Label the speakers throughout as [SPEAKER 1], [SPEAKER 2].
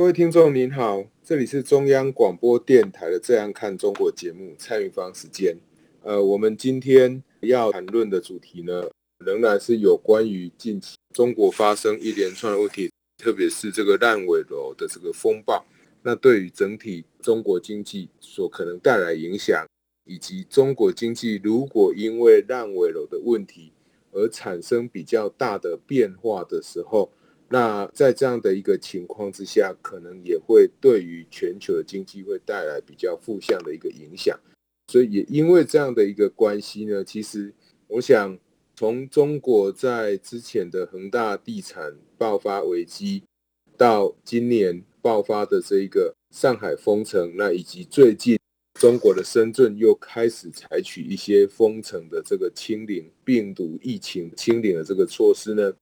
[SPEAKER 1] 各位听众您好，这里是中央广播电台的《这样看中国》节目，蔡明芳时间。呃，我们今天要谈论的主题呢，仍然是有关于近期中国发生一连串问题，特别是这个烂尾楼的这个风暴，那对于整体中国经济所可能带来影响，以及中国经济如果因为烂尾楼的问题而产生比较大的变化的时候。那在这样的一个情况之下，可能也会对于全球的经济会带来比较负向的一个影响。所以也因为这样的一个关系呢，其实我想从中国在之前的恒大地产爆发危机，到今年爆发的这一个上海封城，那以及最近中国的深圳又开始采取一些封城的这个清零病毒疫情清零的这个措施呢。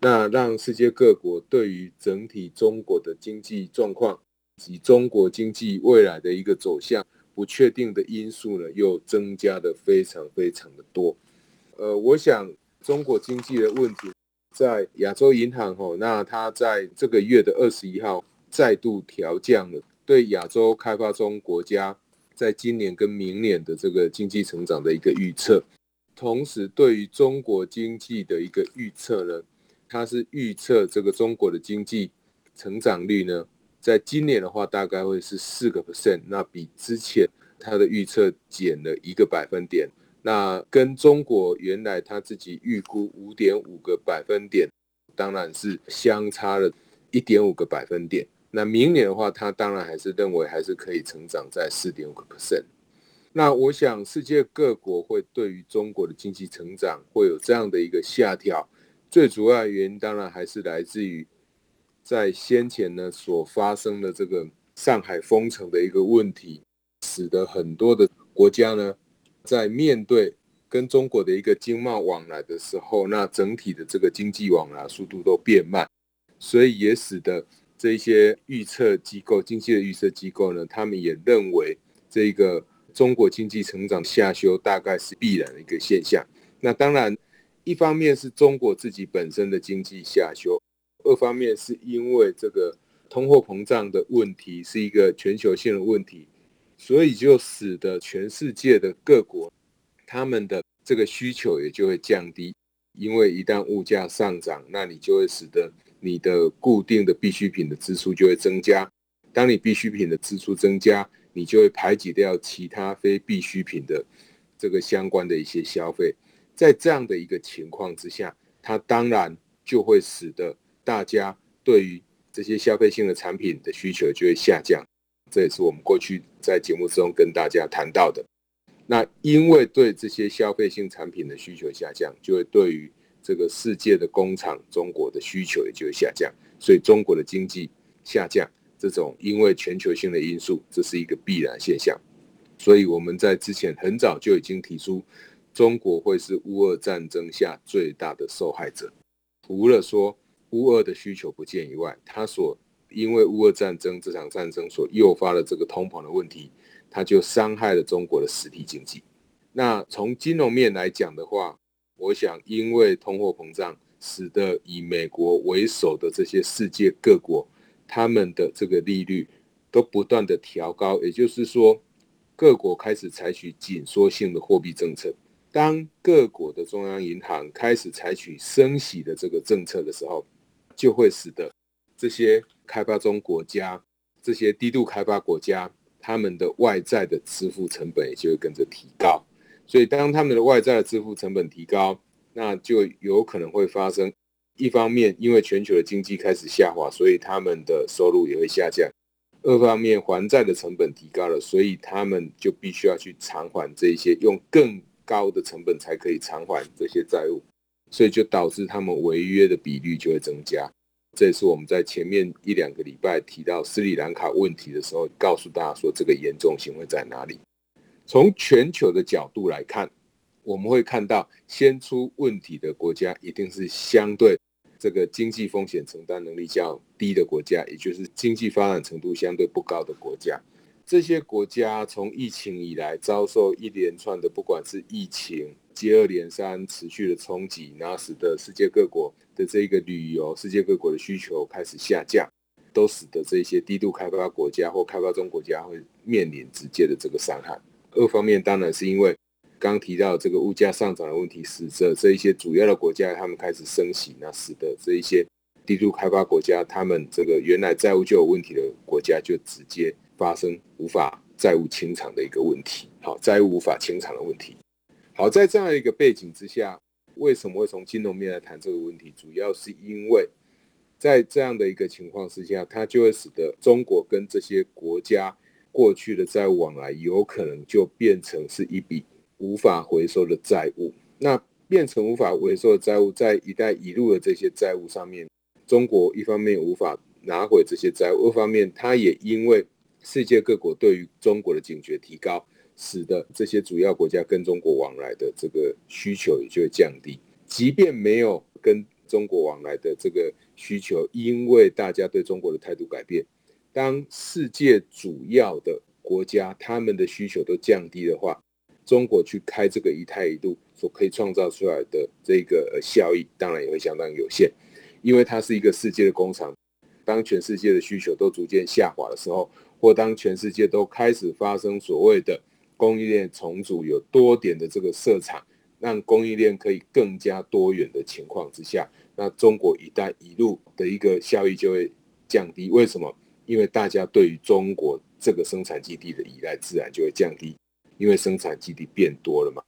[SPEAKER 1] 那让世界各国对于整体中国的经济状况及中国经济未来的一个走向不确定的因素呢，又增加的非常非常的多。呃，我想中国经济的问题，在亚洲银行吼，那它在这个月的二十一号再度调降了对亚洲开发中国家在今年跟明年的这个经济成长的一个预测，同时对于中国经济的一个预测呢。它是预测这个中国的经济成长率呢，在今年的话大概会是四个 percent，那比之前它的预测减了一个百分点，那跟中国原来他自己预估五点五个百分点，当然是相差了一点五个百分点。那明年的话，他当然还是认为还是可以成长在四点五个 percent。那我想世界各国会对于中国的经济成长会有这样的一个下调。最主要的原因当然还是来自于在先前呢所发生的这个上海封城的一个问题，使得很多的国家呢在面对跟中国的一个经贸往来的时候，那整体的这个经济往来速度都变慢，所以也使得这些预测机构、经济的预测机构呢，他们也认为这个中国经济成长下修大概是必然的一个现象。那当然。一方面是中国自己本身的经济下修，二方面是因为这个通货膨胀的问题是一个全球性的问题，所以就使得全世界的各国他们的这个需求也就会降低，因为一旦物价上涨，那你就会使得你的固定的必需品的支出就会增加，当你必需品的支出增加，你就会排挤掉其他非必需品的这个相关的一些消费。在这样的一个情况之下，它当然就会使得大家对于这些消费性的产品的需求就会下降。这也是我们过去在节目之中跟大家谈到的。那因为对这些消费性产品的需求下降，就会对于这个世界的工厂中国的需求也就会下降。所以中国的经济下降，这种因为全球性的因素，这是一个必然现象。所以我们在之前很早就已经提出。中国会是乌俄战争下最大的受害者。除了说乌俄的需求不见以外，它所因为乌俄战争这场战争所诱发的这个通膨的问题，它就伤害了中国的实体经济。那从金融面来讲的话，我想因为通货膨胀，使得以美国为首的这些世界各国，他们的这个利率都不断的调高，也就是说，各国开始采取紧缩性的货币政策。当各国的中央银行开始采取升息的这个政策的时候，就会使得这些开发中国家、这些低度开发国家，他们的外债的支付成本也就会跟着提高。所以，当他们的外债的支付成本提高，那就有可能会发生：一方面，因为全球的经济开始下滑，所以他们的收入也会下降；二方面，还债的成本提高了，所以他们就必须要去偿还这些用更高的成本才可以偿还这些债务，所以就导致他们违约的比率就会增加。这也是我们在前面一两个礼拜提到斯里兰卡问题的时候，告诉大家说这个严重性会在哪里。从全球的角度来看，我们会看到先出问题的国家一定是相对这个经济风险承担能力较低的国家，也就是经济发展程度相对不高的国家。这些国家从疫情以来遭受一连串的，不管是疫情接二连三持续的冲击，然后使得世界各国的这个旅游、世界各国的需求开始下降，都使得这些低度开发国家或开发中国家会面临直接的这个伤害。二方面当然是因为刚提到这个物价上涨的问题，使得这一些主要的国家他们开始升息，那使得这一些低度开发国家他们这个原来债务就有问题的国家就直接。发生无法债务清偿的一个问题，好，债务无法清偿的问题。好，在这样一个背景之下，为什么会从金融面来谈这个问题？主要是因为在这样的一个情况之下，它就会使得中国跟这些国家过去的债务往来有可能就变成是一笔无法回收的债务。那变成无法回收的债务，在“一带一路”的这些债务上面，中国一方面无法拿回这些债务，二方面它也因为世界各国对于中国的警觉提高，使得这些主要国家跟中国往来的这个需求也就会降低。即便没有跟中国往来的这个需求，因为大家对中国的态度改变，当世界主要的国家他们的需求都降低的话，中国去开这个“一带一路”所可以创造出来的这个效益，当然也会相当有限，因为它是一个世界的工厂。当全世界的需求都逐渐下滑的时候，或当全世界都开始发生所谓的供应链重组，有多点的这个设厂，让供应链可以更加多元的情况之下，那中国“一带一路”的一个效益就会降低。为什么？因为大家对于中国这个生产基地的依赖自然就会降低，因为生产基地变多了嘛。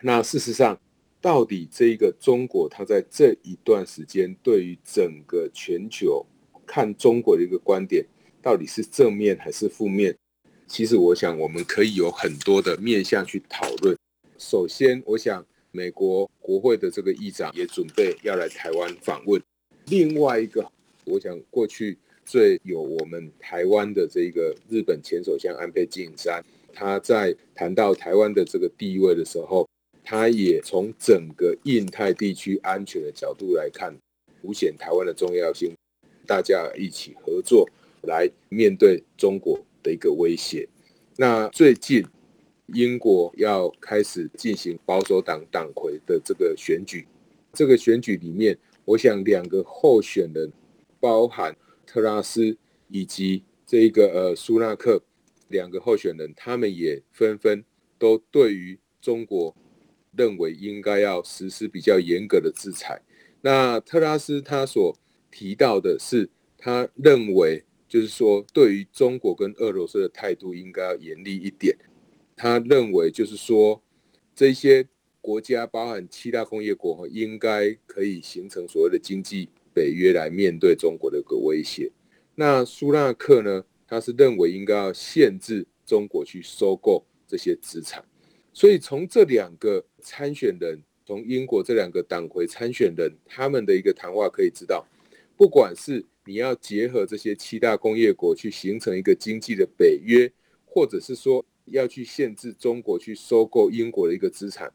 [SPEAKER 1] 那事实上，到底这一个中国，它在这一段时间对于整个全球看中国的一个观点，到底是正面还是负面？其实我想我们可以有很多的面向去讨论。首先，我想美国国会的这个议长也准备要来台湾访问。另外一个，我想过去最有我们台湾的这个日本前首相安倍晋三，他在谈到台湾的这个地位的时候，他也从整个印太地区安全的角度来看，凸显台湾的重要性，大家一起合作。来面对中国的一个威胁。那最近英国要开始进行保守党党魁的这个选举，这个选举里面，我想两个候选人，包含特拉斯以及这个呃苏纳克两个候选人，他们也纷纷都对于中国认为应该要实施比较严格的制裁。那特拉斯他所提到的是，他认为。就是说，对于中国跟俄罗斯的态度应该要严厉一点。他认为，就是说，这些国家，包含七大工业国，应该可以形成所谓的经济北约来面对中国的一个威胁。那苏纳克呢？他是认为应该要限制中国去收购这些资产。所以，从这两个参选人，从英国这两个党魁参选人他们的一个谈话可以知道，不管是你要结合这些七大工业国去形成一个经济的北约，或者是说要去限制中国去收购英国的一个资产，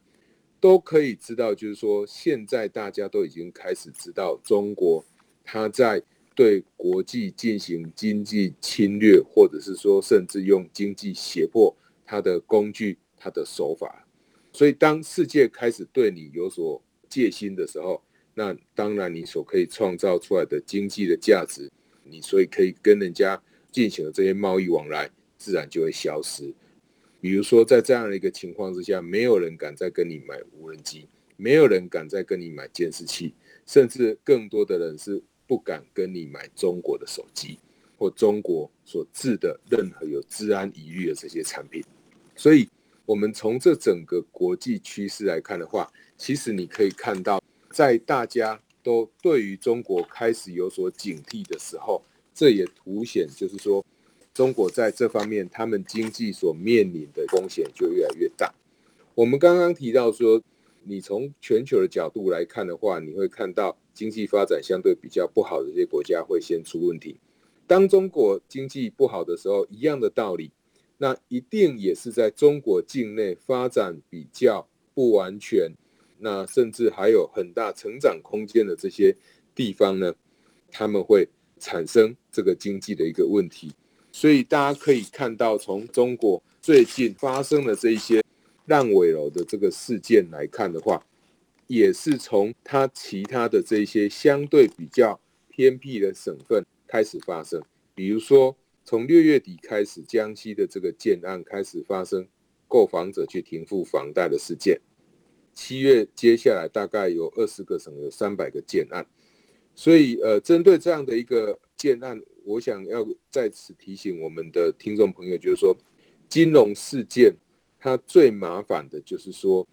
[SPEAKER 1] 都可以知道，就是说现在大家都已经开始知道中国它在对国际进行经济侵略，或者是说甚至用经济胁迫它的工具、它的手法。所以当世界开始对你有所戒心的时候，那当然，你所可以创造出来的经济的价值，你所以可以跟人家进行的这些贸易往来，自然就会消失。比如说，在这样的一个情况之下，没有人敢再跟你买无人机，没有人敢再跟你买监视器，甚至更多的人是不敢跟你买中国的手机或中国所制的任何有治安疑虑的这些产品。所以，我们从这整个国际趋势来看的话，其实你可以看到。在大家都对于中国开始有所警惕的时候，这也凸显，就是说，中国在这方面他们经济所面临的风险就越来越大。我们刚刚提到说，你从全球的角度来看的话，你会看到经济发展相对比较不好的这些国家会先出问题。当中国经济不好的时候，一样的道理，那一定也是在中国境内发展比较不完全，那甚至还有很大成长空间的这些地方呢，他们会产生这个经济的一个问题。所以大家可以看到，从中国最近发生的这些烂尾楼的这个事件来看的话，也是从它其他的这些相对比较偏僻的省份开始发生，比如说。从六月底开始，江西的这个建案开始发生购房者去停付房贷的事件。七月接下来大概有二十个省有三百个建案，所以呃，针对这样的一个建案，我想要在此提醒我们的听众朋友，就是说，金融事件它最麻烦的就是说，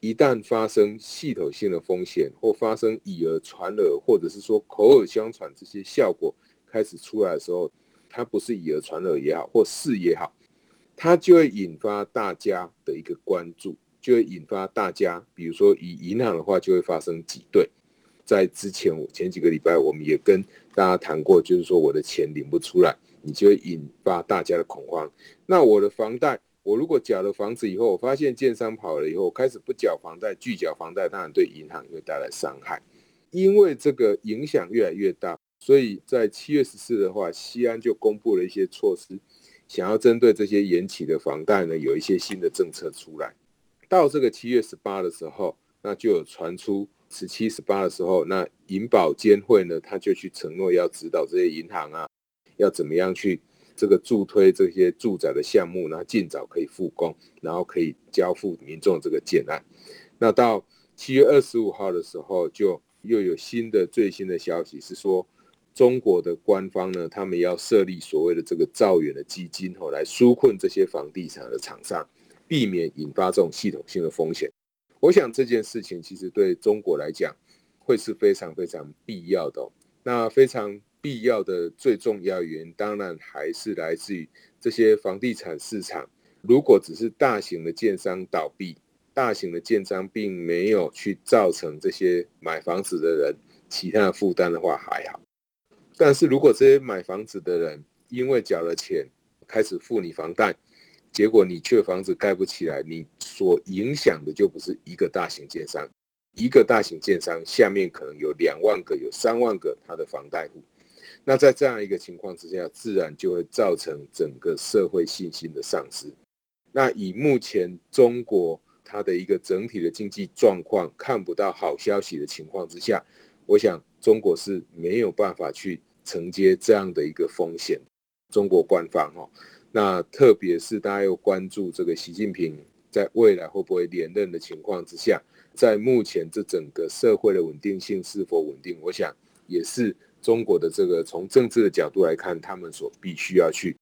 [SPEAKER 1] 一旦发生系统性的风险，或发生以讹传讹，或者是说口耳相传这些效果开始出来的时候。它不是以讹传讹也好，或是也好，它就会引发大家的一个关注，就会引发大家，比如说以银行的话，就会发生挤兑。在之前我前几个礼拜，我们也跟大家谈过，就是说我的钱领不出来，你就会引发大家的恐慌。那我的房贷，我如果缴了房子以后，我发现建商跑了以后，开始不缴房贷，拒缴房贷，当然对银行也会带来伤害，因为这个影响越来越大。所以在七月十四的话，西安就公布了一些措施，想要针对这些延期的房贷呢，有一些新的政策出来。到这个七月十八的时候，那就有传出十七、十八的时候，那银保监会呢，他就去承诺要指导这些银行啊，要怎么样去这个助推这些住宅的项目，然后尽早可以复工，然后可以交付民众这个建案。那到七月二十五号的时候，就又有新的最新的消息是说。中国的官方呢，他们要设立所谓的这个兆远的基金，吼，来纾困这些房地产的厂商，避免引发这种系统性的风险。我想这件事情其实对中国来讲，会是非常非常必要的。那非常必要的最重要原因，当然还是来自于这些房地产市场。如果只是大型的建商倒闭，大型的建商并没有去造成这些买房子的人其他的负担的话，还好。但是如果这些买房子的人因为缴了钱，开始付你房贷，结果你却房子盖不起来，你所影响的就不是一个大型建商，一个大型建商下面可能有两万个、有三万个他的房贷户，那在这样一个情况之下，自然就会造成整个社会信心的丧失。那以目前中国它的一个整体的经济状况看不到好消息的情况之下，我想。中国是没有办法去承接这样的一个风险。中国官方哈，那特别是大家又关注这个习近平在未来会不会连任的情况之下，在目前这整个社会的稳定性是否稳定，我想也是中国的这个从政治的角度来看，他们所必须要去，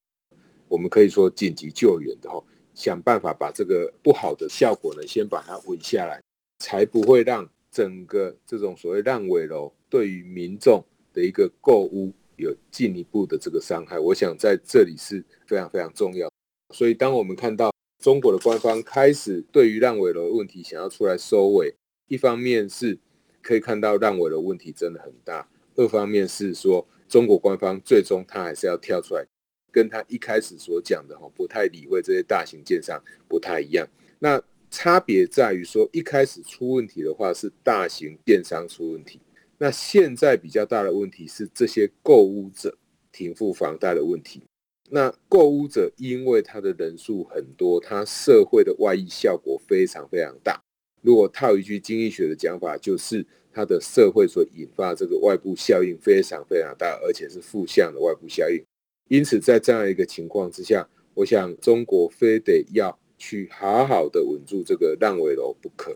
[SPEAKER 1] 我们可以说紧急救援的哈，想办法把这个不好的效果呢，先把它稳下来，才不会让整个这种所谓烂尾楼。对于民众的一个购屋有进一步的这个伤害，我想在这里是非常非常重要。所以，当我们看到中国的官方开始对于烂尾楼的问题想要出来收尾，一方面是可以看到烂尾楼问题真的很大，二方面是说中国官方最终他还是要跳出来，跟他一开始所讲的哈不太理会这些大型建商不太一样。那差别在于说一开始出问题的话是大型电商出问题。那现在比较大的问题是这些购屋者停付房贷的问题。那购屋者因为他的人数很多，他社会的外溢效果非常非常大。如果套一句经济学的讲法，就是他的社会所引发这个外部效应非常非常大，而且是负向的外部效应。因此，在这样一个情况之下，我想中国非得要去好好的稳住这个烂尾楼不可。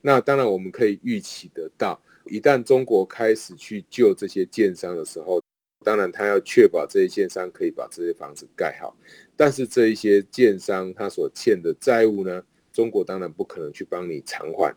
[SPEAKER 1] 那当然，我们可以预期得到。一旦中国开始去救这些建商的时候，当然他要确保这些建商可以把这些房子盖好。但是这一些建商他所欠的债务呢，中国当然不可能去帮你偿还。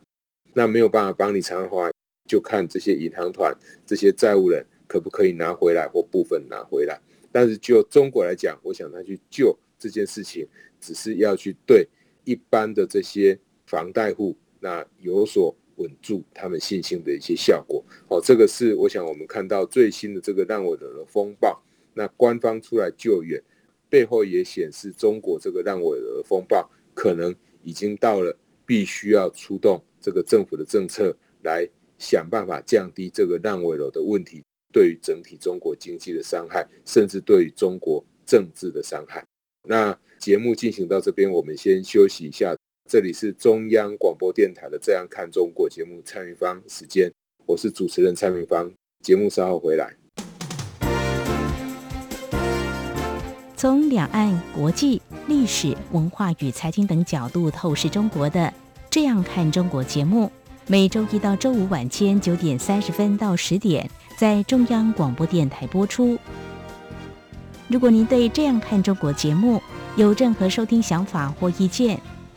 [SPEAKER 1] 那没有办法帮你偿还，就看这些银行团、这些债务人可不可以拿回来或部分拿回来。但是就中国来讲，我想他去救这件事情，只是要去对一般的这些房贷户那有所。稳住他们信心的一些效果，哦，这个是我想我们看到最新的这个烂尾楼的风暴，那官方出来救援，背后也显示中国这个烂尾楼的风暴可能已经到了必须要出动这个政府的政策来想办法降低这个烂尾楼的问题对于整体中国经济的伤害，甚至对于中国政治的伤害。那节目进行到这边，我们先休息一下。这里是中央广播电台的《这样看中国》节目蔡明芳时间，我是主持人蔡明芳，节目稍后回来。
[SPEAKER 2] 从两岸、国际、历史、文化与财经等角度透视中国的《这样看中国》节目，每周一到周五晚间九点三十分到十点在中央广播电台播出。如果您对《这样看中国》节目有任何收听想法或意见，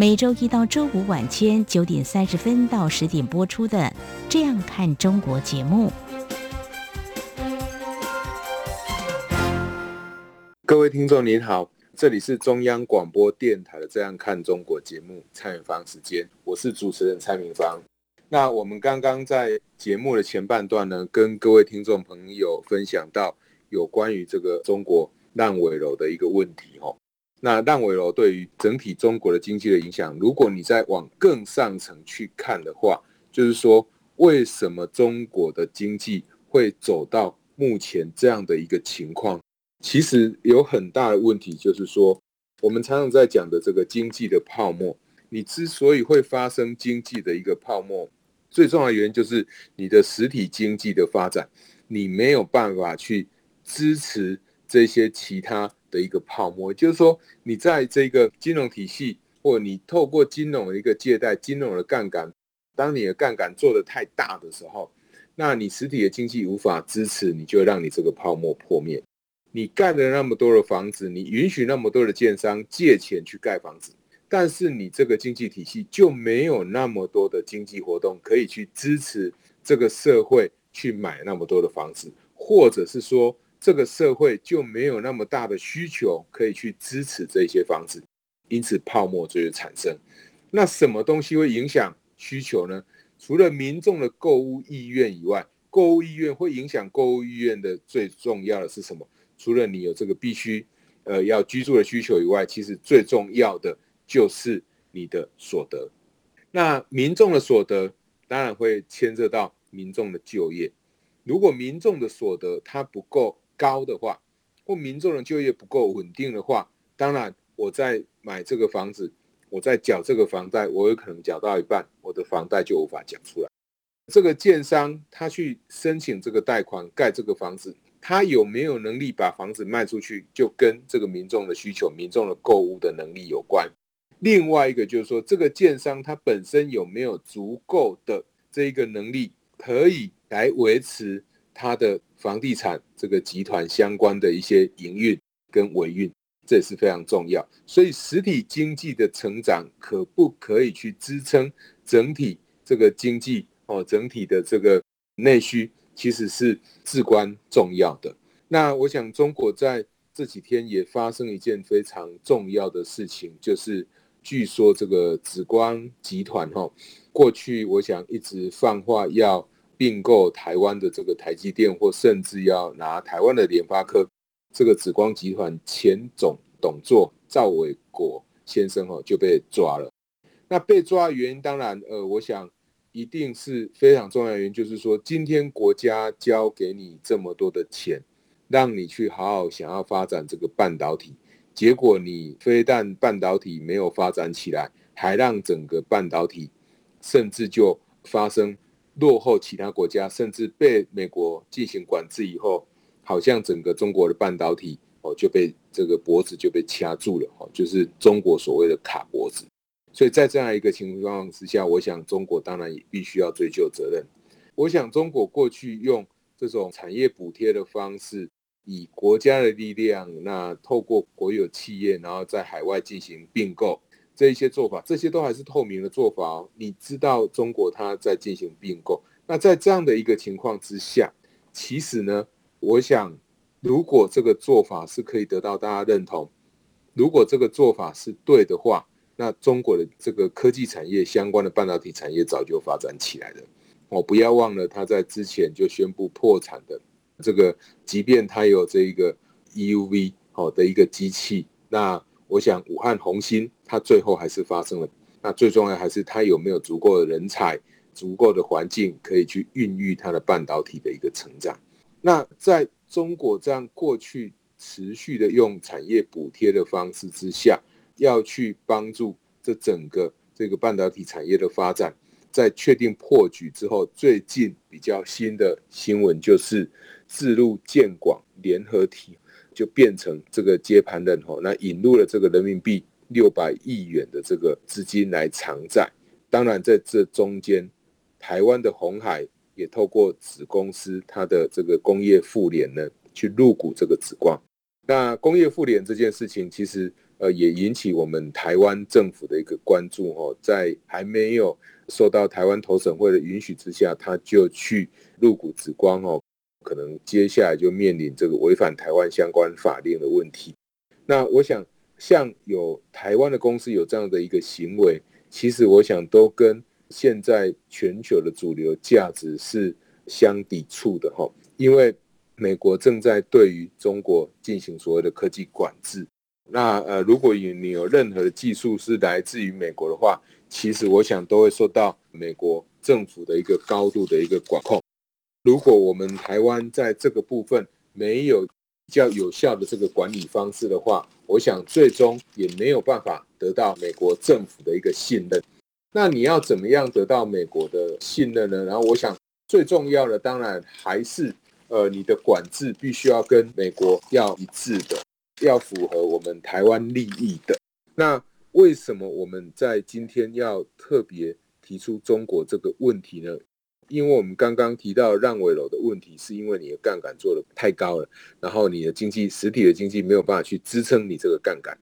[SPEAKER 2] 每周一到周五晚间九点三十分到十点播出的《这样看中国》节目。
[SPEAKER 1] 各位听众您好，这里是中央广播电台的《这样看中国》节目，蔡明芳时间，我是主持人蔡明芳。那我们刚刚在节目的前半段呢，跟各位听众朋友分享到有关于这个中国烂尾楼的一个问题，哦。那烂尾楼对于整体中国的经济的影响，如果你再往更上层去看的话，就是说，为什么中国的经济会走到目前这样的一个情况？其实有很大的问题，就是说，我们常常在讲的这个经济的泡沫，你之所以会发生经济的一个泡沫，最重要的原因就是你的实体经济的发展，你没有办法去支持这些其他。的一个泡沫，就是说，你在这个金融体系，或你透过金融的一个借贷、金融的杠杆，当你的杠杆做得太大的时候，那你实体的经济无法支持，你就让你这个泡沫破灭。你盖了那么多的房子，你允许那么多的建商借钱去盖房子，但是你这个经济体系就没有那么多的经济活动可以去支持这个社会去买那么多的房子，或者是说。这个社会就没有那么大的需求可以去支持这些房子，因此泡沫就会产生。那什么东西会影响需求呢？除了民众的购物意愿以外，购物意愿会影响购物意愿的最重要的是什么？除了你有这个必须呃要居住的需求以外，其实最重要的就是你的所得。那民众的所得当然会牵涉到民众的就业。如果民众的所得它不够，高的话，或民众的就业不够稳定的话，当然我在买这个房子，我在缴这个房贷，我有可能缴到一半，我的房贷就无法缴出来。这个建商他去申请这个贷款盖这个房子，他有没有能力把房子卖出去，就跟这个民众的需求、民众的购物的能力有关。另外一个就是说，这个建商他本身有没有足够的这一个能力，可以来维持他的。房地产这个集团相关的一些营运跟维运，这也是非常重要。所以实体经济的成长可不可以去支撑整体这个经济哦，整体的这个内需其实是至关重要的。那我想中国在这几天也发生一件非常重要的事情，就是据说这个紫光集团哈，过去我想一直放话要。并购台湾的这个台积电，或甚至要拿台湾的联发科，这个紫光集团前总董座赵伟国先生哦就被抓了。那被抓的原因，当然呃，我想一定是非常重要的原因，就是说今天国家交给你这么多的钱，让你去好好想要发展这个半导体，结果你非但半导体没有发展起来，还让整个半导体甚至就发生。落后其他国家，甚至被美国进行管制以后，好像整个中国的半导体哦就被这个脖子就被掐住了哦，就是中国所谓的卡脖子。所以在这样一个情况之下，我想中国当然也必须要追究责任。我想中国过去用这种产业补贴的方式，以国家的力量，那透过国有企业，然后在海外进行并购，这一些做法，这些都还是透明的做法哦。你知道中国它在进行并购，那在这样的一个情况之下，其实呢，我想如果这个做法是可以得到大家认同，如果这个做法是对的话，那中国的这个科技产业相关的半导体产业早就发展起来了。哦，不要忘了他在之前就宣布破产的这个，即便他有这一个 EUV 好的一个机器，那。我想，武汉红芯它最后还是发生了。那最重要还是它有没有足够的人才、足够的环境，可以去孕育它的半导体的一个成长。那在中国这样过去持续的用产业补贴的方式之下，要去帮助这整个这个半导体产业的发展，在确定破局之后，最近比较新的新闻就是自路建广联合体。就变成这个接盘人吼，那引入了这个人民币六百亿元的这个资金来偿债。当然，在这中间，台湾的鸿海也透过子公司它的这个工业富联呢，去入股这个紫光。那工业富联这件事情，其实呃也引起我们台湾政府的一个关注哦，在还没有受到台湾投审会的允许之下，他就去入股紫光哦。可能接下来就面临这个违反台湾相关法令的问题。那我想，像有台湾的公司有这样的一个行为，其实我想都跟现在全球的主流价值是相抵触的哈。因为美国正在对于中国进行所谓的科技管制。那呃，如果你你有任何的技术是来自于美国的话，其实我想都会受到美国政府的一个高度的一个管控。如果我们台湾在这个部分没有较有效的这个管理方式的话，我想最终也没有办法得到美国政府的一个信任。那你要怎么样得到美国的信任呢？然后我想最重要的当然还是呃你的管制必须要跟美国要一致的，要符合我们台湾利益的。那为什么我们在今天要特别提出中国这个问题呢？因为我们刚刚提到烂尾楼的问题，是因为你的杠杆做得太高了，然后你的经济实体的经济没有办法去支撑你这个杠杆。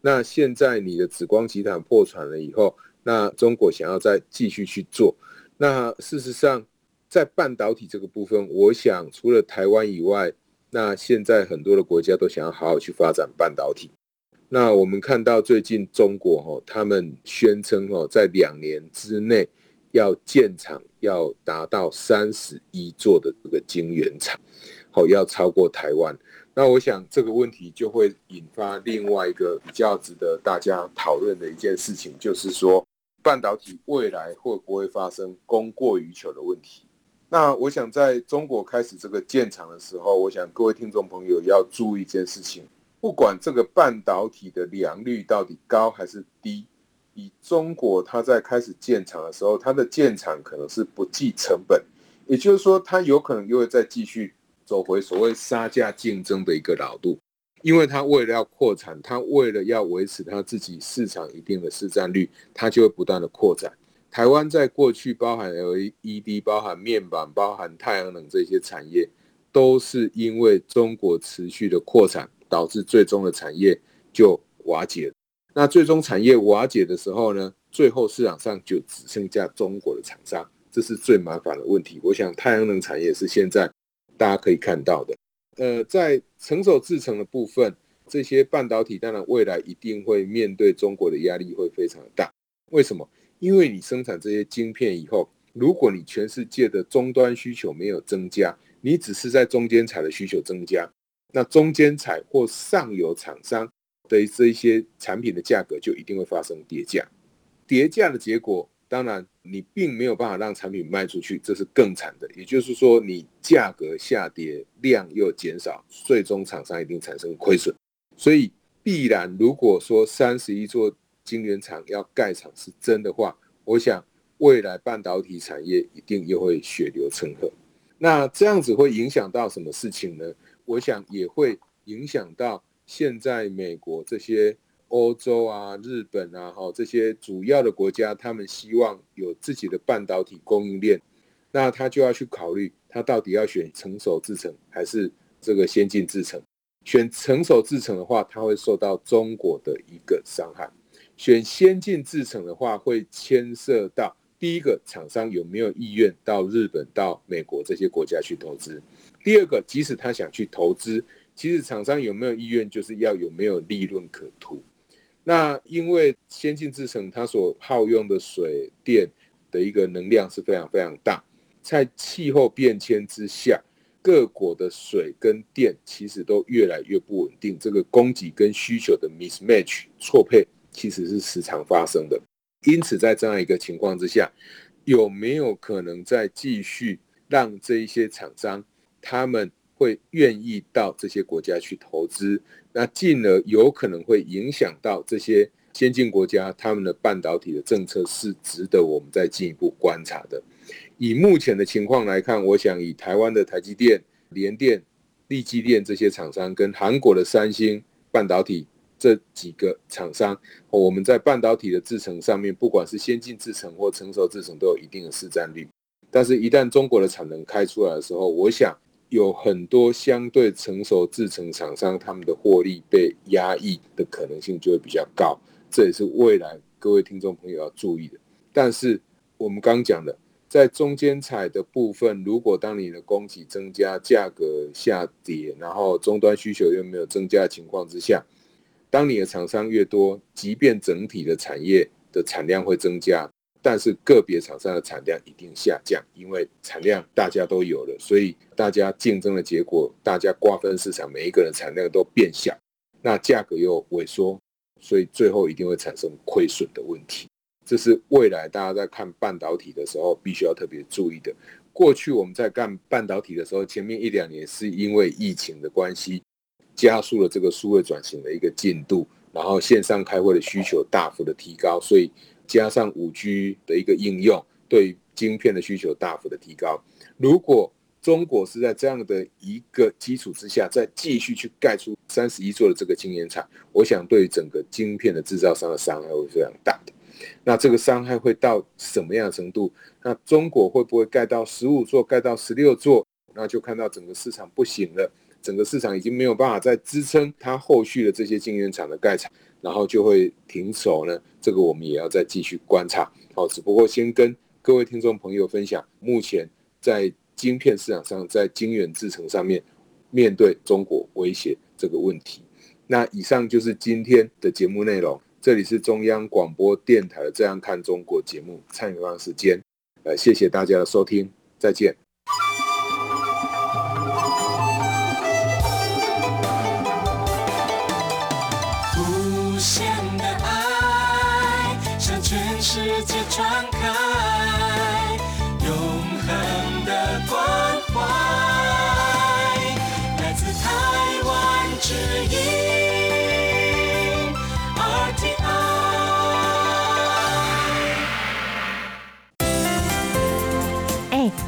[SPEAKER 1] 那现在你的紫光集团破产了以后，那中国想要再继续去做，那事实上在半导体这个部分，我想除了台湾以外，那现在很多的国家都想要好好去发展半导体。那我们看到最近中国哈，他们宣称哦，在两年之内。要建厂，要达到三十一座的这个晶圆厂，好，要超过台湾。那我想这个问题就会引发另外一个比较值得大家讨论的一件事情，就是说半导体未来会不会发生供过于求的问题？那我想在中国开始这个建厂的时候，我想各位听众朋友要注意一件事情，不管这个半导体的良率到底高还是低。以中国，它在开始建厂的时候，它的建厂可能是不计成本，也就是说，它有可能又会再继续走回所谓杀价竞争的一个老路，因为它为了要扩产，它为了要维持它自己市场一定的市占率，它就会不断的扩展。台湾在过去，包含 LED、包含面板、包含太阳能这些产业，都是因为中国持续的扩产，导致最终的产业就瓦解了。那最终产业瓦解的时候呢，最后市场上就只剩下中国的厂商，这是最麻烦的问题。我想太阳能产业是现在大家可以看到的。呃，在成熟制程的部分，这些半导体当然未来一定会面对中国的压力会非常大。为什么？因为你生产这些晶片以后，如果你全世界的终端需求没有增加，你只是在中间材的需求增加，那中间材或上游厂商。对这一些产品的价格就一定会发生跌价，跌价的结果，当然你并没有办法让产品卖出去，这是更惨的。也就是说，你价格下跌，量又减少，最终厂商一定产生亏损。所以必然，如果说三十一座晶圆厂要盖厂是真的话，我想未来半导体产业一定又会血流成河。那这样子会影响到什么事情呢？我想也会影响到。现在美国这些欧洲啊、日本啊，哈这些主要的国家，他们希望有自己的半导体供应链，那他就要去考虑，他到底要选成熟制程还是这个先进制程。选成熟制程的话，他会受到中国的一个伤害；选先进制程的话，会牵涉到第一个厂商有没有意愿到日本、到美国这些国家去投资；第二个，即使他想去投资，其实厂商有没有意愿，就是要有没有利润可图。那因为先进制程它所耗用的水电的一个能量是非常非常大，在气候变迁之下。各国的水跟电其实都越来越不稳定，这个供给跟需求的 mismatch 错配其实是时常发生的。因此，在这样一个情况之下，有没有可能再继续让这一些厂商他们会愿意到这些国家去投资？那进而有可能会影响到这些先进国家他们的半导体的政策，是值得我们再进一步观察的。以目前的情况来看，我想以台湾的台积电、联电、力积电这些厂商，跟韩国的三星半导体这几个厂商，我们在半导体的制程上面，不管是先进制程或成熟制程，都有一定的市占率。但是，一旦中国的产能开出来的时候，我想有很多相对成熟制程厂商，他们的获利被压抑的可能性就会比较高。这也是未来各位听众朋友要注意的。但是，我们刚讲的。在中间材的部分，如果当你的供给增加，价格下跌，然后终端需求又没有增加的情况之下，当你的厂商越多，即便整体的产业的产量会增加，但是个别厂商的产量一定下降，因为产量大家都有了，所以大家竞争的结果，大家瓜分市场，每一个人产量都变小，那价格又萎缩，所以最后一定会产生亏损的问题。这是未来大家在看半导体的时候必须要特别注意的。过去我们在干半导体的时候，前面一两年是因为疫情的关系，加速了这个数位转型的一个进度，然后线上开会的需求大幅的提高，所以加上五 G 的一个应用，对晶片的需求大幅的提高。如果中国是在这样的一个基础之下，再继续去盖出三十一座的这个晶圆厂，我想对整个晶片的制造商的伤害会非常大的。那这个伤害会到什么样的程度？那中国会不会盖到十五座、盖到十六座？那就看到整个市场不行了，整个市场已经没有办法再支撑它后续的这些晶圆厂的盖厂，然后就会停手呢？这个我们也要再继续观察。好，只不过先跟各位听众朋友分享，目前在晶片市场上，在晶圆制程上面面对中国威胁这个问题。那以上就是今天的节目内容。这里是中央广播电台的《这样看中国》节目，蔡明芳时间，呃，谢谢大家的收听，再见。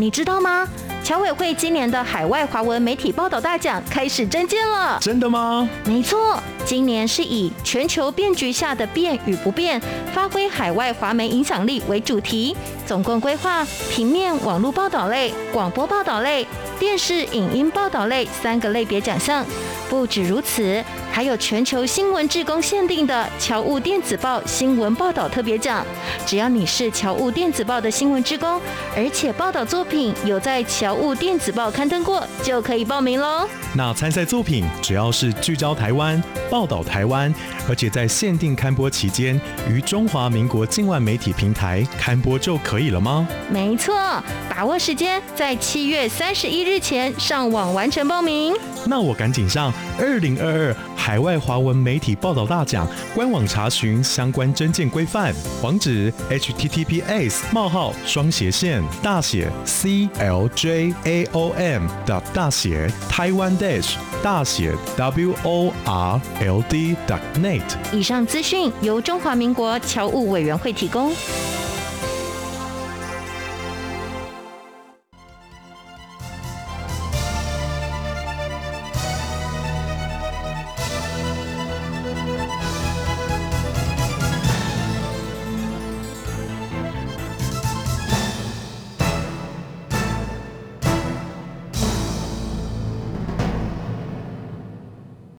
[SPEAKER 3] 你知道吗？侨委会今年的海外华文媒体报道大奖开始征件了。
[SPEAKER 4] 真的吗？
[SPEAKER 3] 没错，今年是以全球变局下的变与不变，发挥海外华媒影响力为主题，总共规划平面、网络报道类、广播报道类、电视影音报道类三个类别奖项。不止如此，还有全球新闻志工限定的侨务电子报新闻报道特别奖。只要你是侨务电子报的新闻志工，而且报道作品有在侨务电子报刊登过，就可以报名喽。
[SPEAKER 4] 那参赛作品只要是聚焦台湾、报道台湾，而且在限定刊播期间于中华民国境外媒体平台刊播就可以了吗？
[SPEAKER 3] 没错，把握时间，在七月三十一日前上网完成报名。
[SPEAKER 4] 那我赶紧上。二零二二海外华文媒体报道大奖官网查询相关征件规范，网址：https: 冒号双斜线大写 cljaom 的大写 taiwan dash 大写 world dot net。
[SPEAKER 3] 以上资讯由中华民国侨务委员会提供。